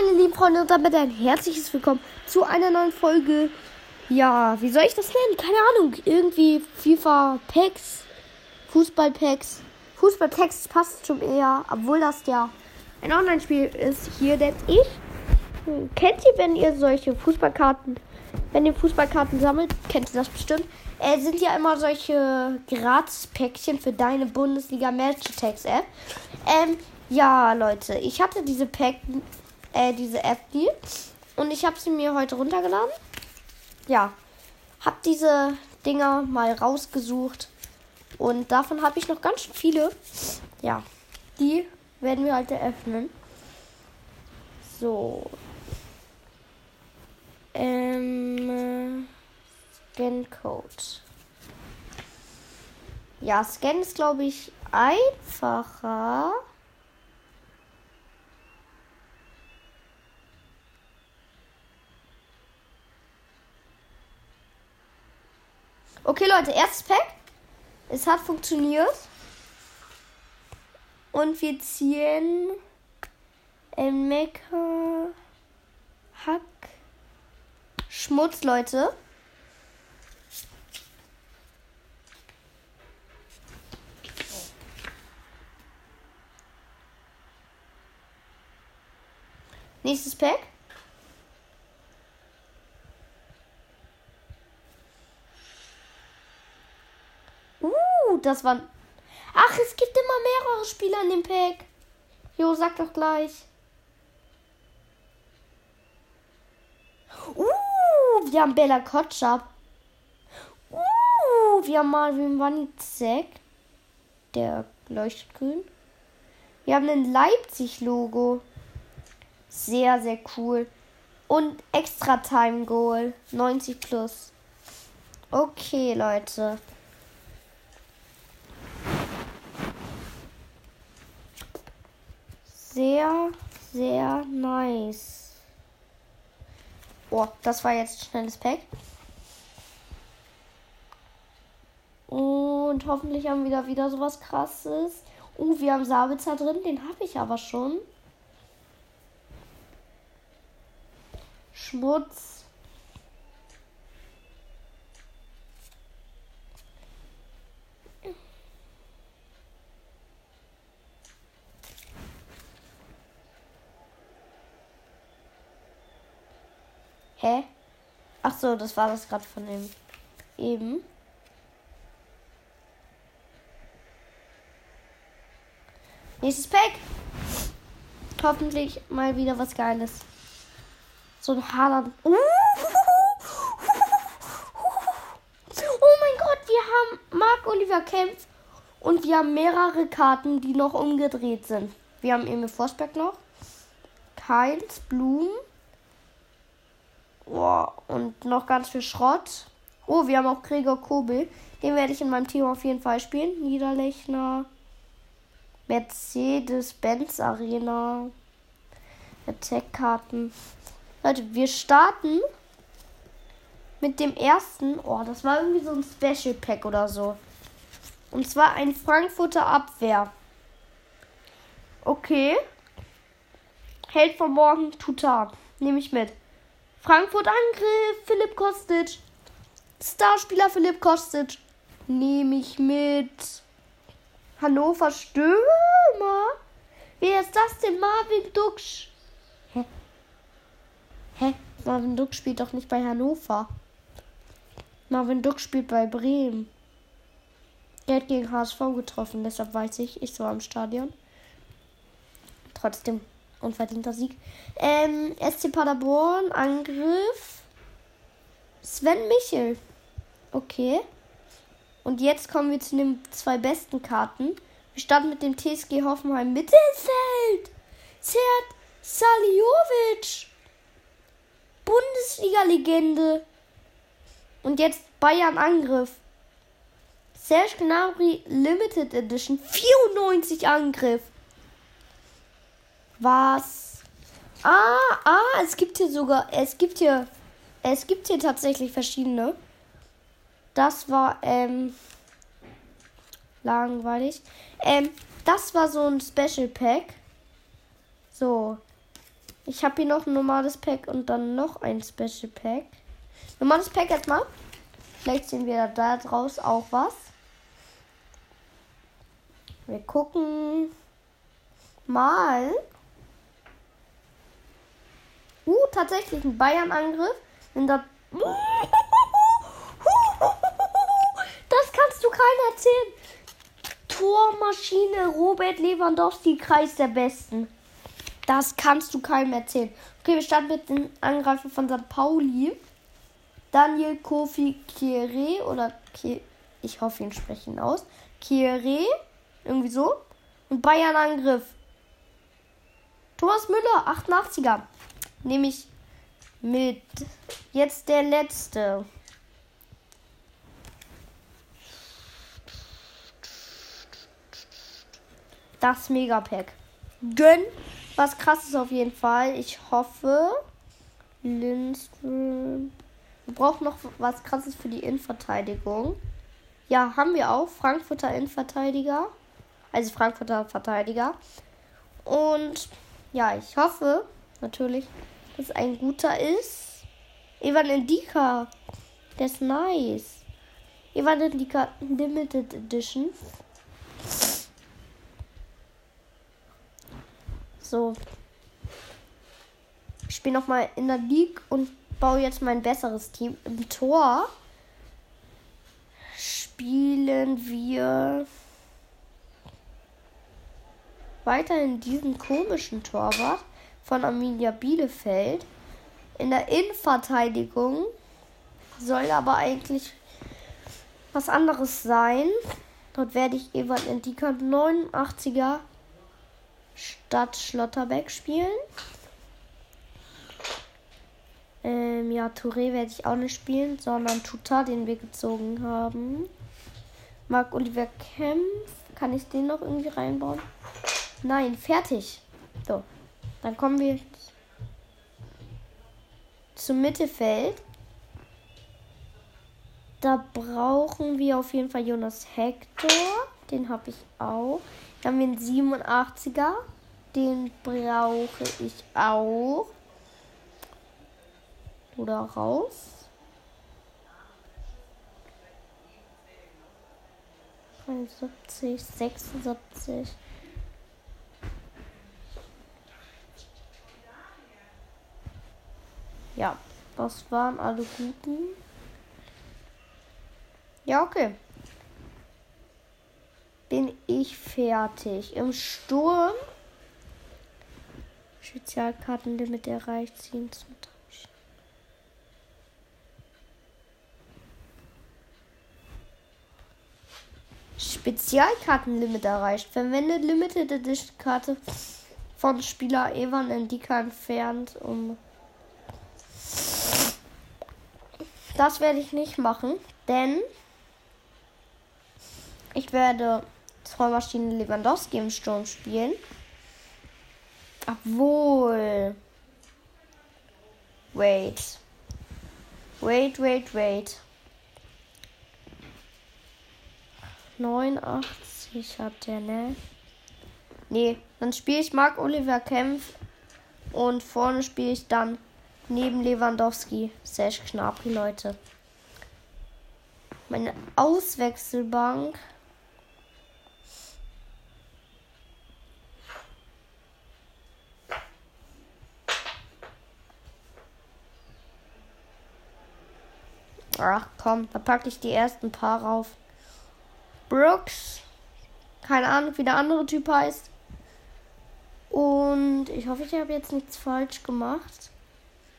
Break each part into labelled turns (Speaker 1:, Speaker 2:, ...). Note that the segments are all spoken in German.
Speaker 1: meine lieben Freunde und damit ein herzliches Willkommen zu einer neuen Folge. Ja, wie soll ich das nennen? Keine Ahnung. Irgendwie FIFA Packs, Fußball Packs. Fußball Packs passt schon eher, obwohl das ja ein Online-Spiel ist. Hier, denn ich. Kennt ihr, wenn ihr solche Fußballkarten, wenn ihr Fußballkarten sammelt, kennt ihr das bestimmt. Äh, sind ja immer solche Gratis-Päckchen für deine Bundesliga Match Attacks App. Ähm, ja, Leute, ich hatte diese Pack, äh, diese App die und ich habe sie mir heute runtergeladen. Ja, habe diese Dinger mal rausgesucht und davon habe ich noch ganz schön viele. Ja, die werden wir heute öffnen. So. Ähm, Scan Code. Ja, Scan ist, glaube ich, einfacher. Okay, Leute, erstes Pack. Es hat funktioniert. Und wir ziehen Mecker Hack Schmutz, Leute. Nächstes Pack. Das waren. Ach, es gibt immer mehrere Spieler in dem Pack. Jo, sag doch gleich. Uh, wir haben Bella Kotschap. Uh, wir haben Marvin Wanizek. Der leuchtet grün. Wir haben ein Leipzig-Logo. Sehr, sehr cool. Und extra Time Goal. 90 plus. Okay, Leute. Sehr, sehr nice. Oh, das war jetzt schnelles Pack. Und hoffentlich haben wir da wieder sowas krasses. Oh, wir haben Sabitzer drin. Den habe ich aber schon. Schmutz. Hä? Ach so, das war das gerade von dem eben. Nächstes Pack. Hoffentlich mal wieder was Geiles. So ein Haaland. Uh. Oh mein Gott, wir haben Marc Oliver Kempf und wir haben mehrere Karten, die noch umgedreht sind. Wir haben Emil Forsberg noch. Keins, Blumen. Oh, und noch ganz viel Schrott. Oh, wir haben auch Gregor Kobel. Den werde ich in meinem Team auf jeden Fall spielen. Niederlechner. Mercedes-Benz Arena. Attack-Karten. Leute, wir starten mit dem ersten. Oh, das war irgendwie so ein Special Pack oder so. Und zwar ein Frankfurter Abwehr. Okay. Held von morgen, Tutar. Nehme ich mit. Frankfurt Angriff, Philipp Kostic. Starspieler Philipp Kostic. Nehme ich mit. Hannover Stürmer. Wer ist das denn? Marvin Duksch. Hä? Hä? Marvin Duksch spielt doch nicht bei Hannover. Marvin Duksch spielt bei Bremen. Er hat gegen HSV getroffen, deshalb weiß ich, ich war im Stadion. Trotzdem unverdienter Sieg. Ähm, SC Paderborn, Angriff. Sven Michel. Okay. Und jetzt kommen wir zu den zwei besten Karten. Wir starten mit dem TSG Hoffenheim Mittelfeld. Zert Saliovic. Bundesliga-Legende. Und jetzt Bayern Angriff. Serge Gnabry Limited Edition 94 Angriff. Was? Ah, ah, es gibt hier sogar, es gibt hier, es gibt hier tatsächlich verschiedene. Das war, ähm, langweilig. Ähm, das war so ein Special Pack. So. Ich habe hier noch ein normales Pack und dann noch ein Special Pack. Normales Pack erstmal. Vielleicht sehen wir da draus auch was. Wir gucken mal. Uh, tatsächlich ein Bayern-Angriff. Das kannst du keinem erzählen. Tormaschine Robert Lewandowski, Kreis der Besten. Das kannst du keinem erzählen. Okay, wir starten mit dem Angreifer von St. Pauli. Daniel Kofi Kieré oder Ki ich hoffe, ihn sprechen aus. Kieré, irgendwie so. Und Bayern Angriff. Thomas Müller, 88er. Nehme ich mit. Jetzt der letzte. Das Megapack. Gönn. Was krasses auf jeden Fall. Ich hoffe. Lindström. Wir brauchen noch was krasses für die Innenverteidigung. Ja, haben wir auch. Frankfurter Innenverteidiger. Also Frankfurter Verteidiger. Und ja, ich hoffe natürlich, dass ein guter ist. Evan Indika. Der ist nice. Evan Indika Limited Edition. So. Ich spiele nochmal in der League und baue jetzt mein besseres Team. Im Tor spielen wir weiterhin diesen komischen Torwart von Arminia Bielefeld. In der Innenverteidigung soll aber eigentlich was anderes sein. Dort werde ich Evan Endika 89er statt Schlotterbeck spielen. Ähm, ja, Touré werde ich auch nicht spielen, sondern Tuta, den wir gezogen haben. Marc Oliver Kempf. Kann ich den noch irgendwie reinbauen? Nein, fertig. So. Dann kommen wir zum Mittelfeld. Da brauchen wir auf jeden Fall Jonas Hector. Den habe ich auch. Dann haben wir einen 87er. Den brauche ich auch. Oder raus. Dreiundsiebzig, 76. Ja, das waren alle guten. Ja, okay bin ich fertig. Im Sturm. Spezialkartenlimit erreicht. Ziehen zum Tausch. Spezialkartenlimit erreicht. Verwende Limited Edition Karte von Spieler Evan Endika entfernt, um. Das werde ich nicht machen, denn ich werde Trollmaschine Lewandowski im Sturm spielen. Obwohl. Wait. Wait, wait, wait. 89 hat der, ne? Nee, dann spiele ich Marc Oliver Kempf und vorne spiele ich dann neben Lewandowski. Sehr knapp, Leute. Meine Auswechselbank. Ach komm, da packe ich die ersten paar rauf. Brooks. Keine Ahnung, wie der andere Typ heißt. Und ich hoffe, ich habe jetzt nichts falsch gemacht.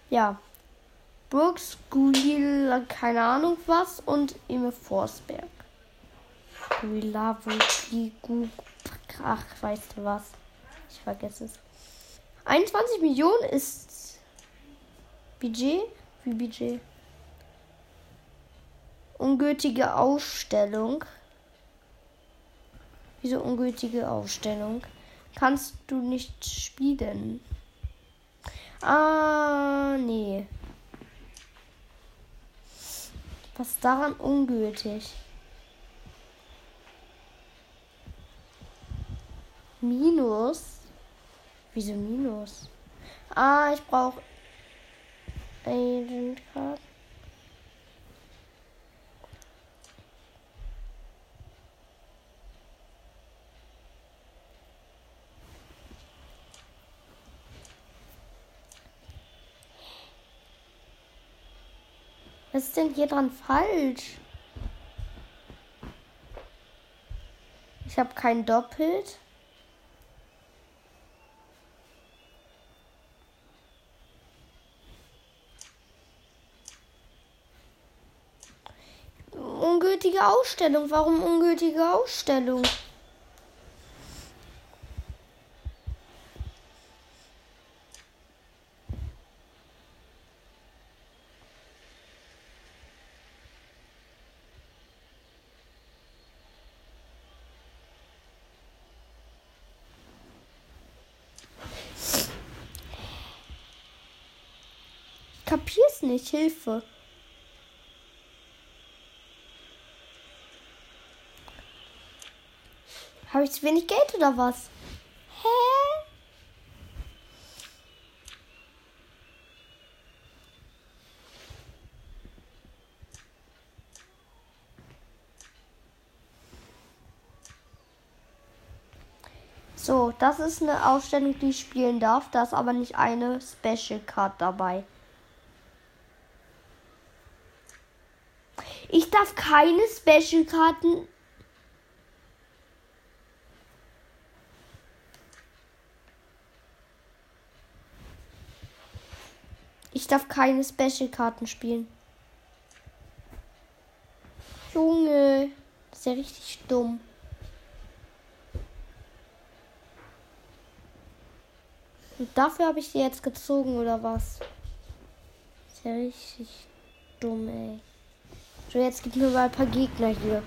Speaker 1: Ja. Brooks, Guil, keine Ahnung was. Und Emil Forsberg. Guilavo, Ach, weißt du was? Ich vergesse es. 21 Millionen ist Budget? Wie Budget? Ungültige Ausstellung. Wieso ungültige Ausstellung? Kannst du nicht spielen? Ah, nee. Was daran ungültig? Minus? Wieso Minus? Ah, ich brauche Agent Card. Was ist denn hier dran falsch? Ich habe kein Doppelt. Ungültige Ausstellung. Warum ungültige Ausstellung? Kapier's nicht. Hilfe. Habe ich zu wenig Geld oder was? Hä? So, das ist eine Ausstellung, die ich spielen darf. Da ist aber nicht eine Special Card dabei. Ich darf keine Special-Karten. Ich darf keine Special-Karten spielen. Junge, das ist ja richtig dumm. Und dafür habe ich die jetzt gezogen, oder was? Das ist ja richtig dumm, ey. So, jetzt gibt mir mal ein paar Gegner hier.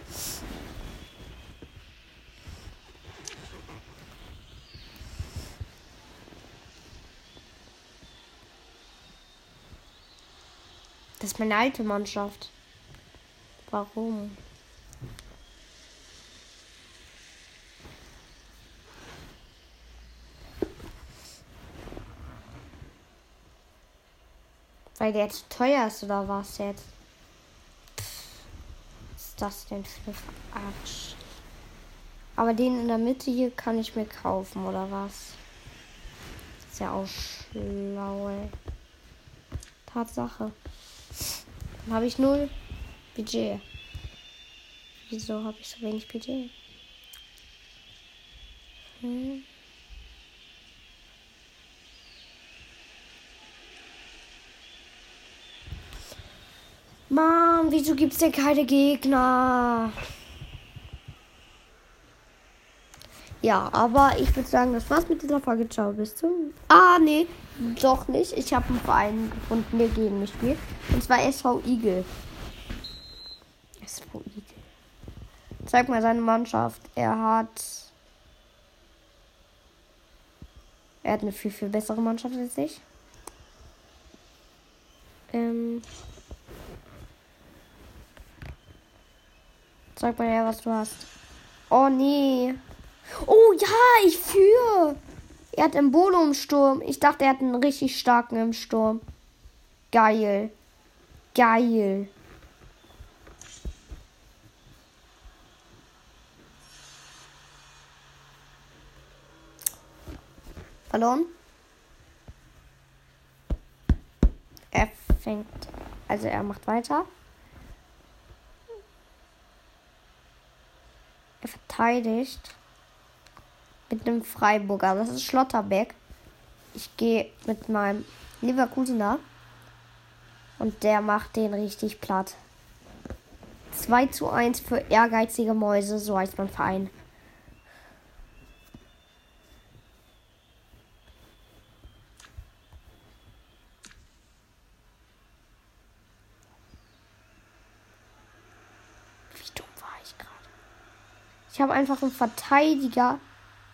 Speaker 1: Das ist meine alte Mannschaft. Warum? Weil der zu teuer ist oder was jetzt? Das denn für Arsch? Aber den in der Mitte hier kann ich mir kaufen, oder was? Ist ja auch schlau, ey. Tatsache. Dann habe ich null Budget. Wieso habe ich so wenig Budget? Hm. Mann, wieso gibt es denn keine Gegner? Ja, aber ich würde sagen, das war's mit dieser Folge. Ciao, bis zum. Ah, nee, doch nicht. Ich habe einen Verein gefunden, der gegen mich spielt. Und zwar SV Igel. SV Igel. Zeig mal seine Mannschaft. Er hat. Er hat eine viel, viel bessere Mannschaft als ich. Ähm. Sag mal her, was du hast. Oh nee. Oh ja, ich führe. Er hat Embolo im Sturm. Ich dachte, er hat einen richtig starken im Sturm. Geil. Geil. Verloren. Er fängt. Also er macht weiter. Er verteidigt mit einem Freiburger. Das ist Schlotterbeck. Ich gehe mit meinem Leverkusener. Und der macht den richtig platt. 2 zu 1 für ehrgeizige Mäuse, so heißt mein Verein. Ich habe einfach einen Verteidiger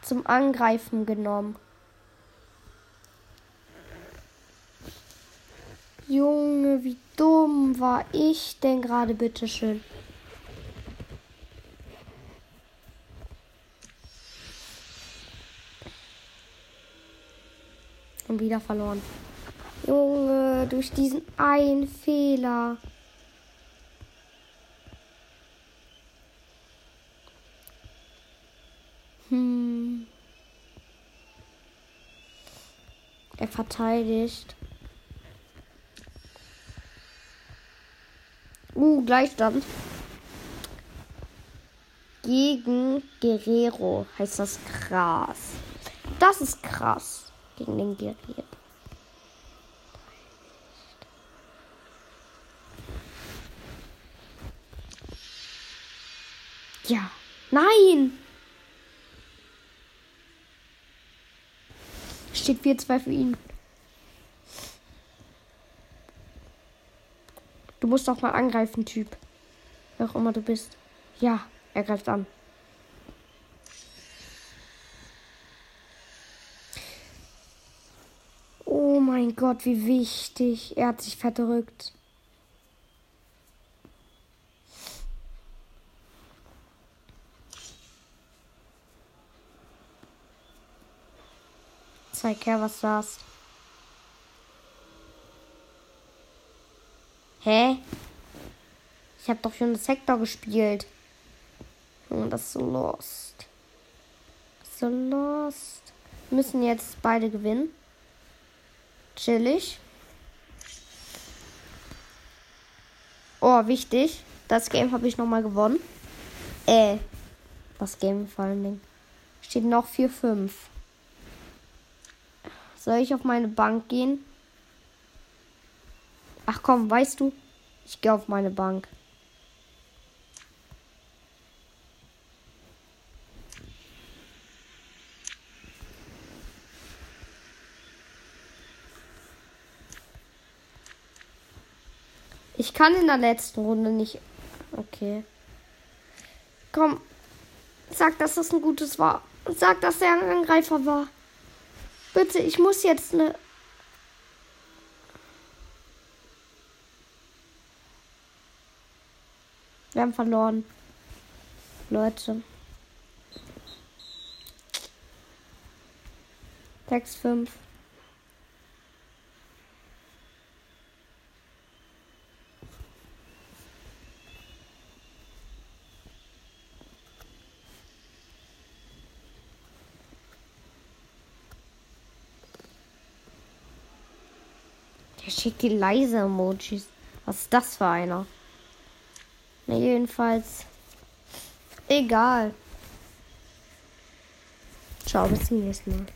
Speaker 1: zum Angreifen genommen. Junge, wie dumm war ich denn gerade, bitteschön. schon wieder verloren. Junge, durch diesen einen Fehler. Hm. Er verteidigt. Uh, Gleichstand. Gegen Guerrero heißt das krass. Das ist krass. Gegen den Guerrero. Ja. Nein! Steht 4-2 für ihn. Du musst doch mal angreifen, Typ. Wer auch immer du bist. Ja, er greift an. Oh mein Gott, wie wichtig. Er hat sich verdrückt. Zeig her, was du hast. Hä? Ich habe doch schon das Sektor gespielt. Und das ist so lost. So lost. Wir müssen jetzt beide gewinnen. Chillig. Oh, wichtig. Das Game habe ich nochmal gewonnen. Äh. Das Game vor allen Dingen. Steht noch 4-5. Soll ich auf meine Bank gehen? Ach komm, weißt du? Ich gehe auf meine Bank. Ich kann in der letzten Runde nicht. Okay. Komm. Sag, dass das ein gutes war. Sag, dass er ein Angreifer war. Bitte, ich muss jetzt eine. Wir haben verloren. Leute. Text 5. Der schickt die leise Emojis. Was ist das für einer? Na, jedenfalls. Egal. Ciao, bis zum nächsten Mal.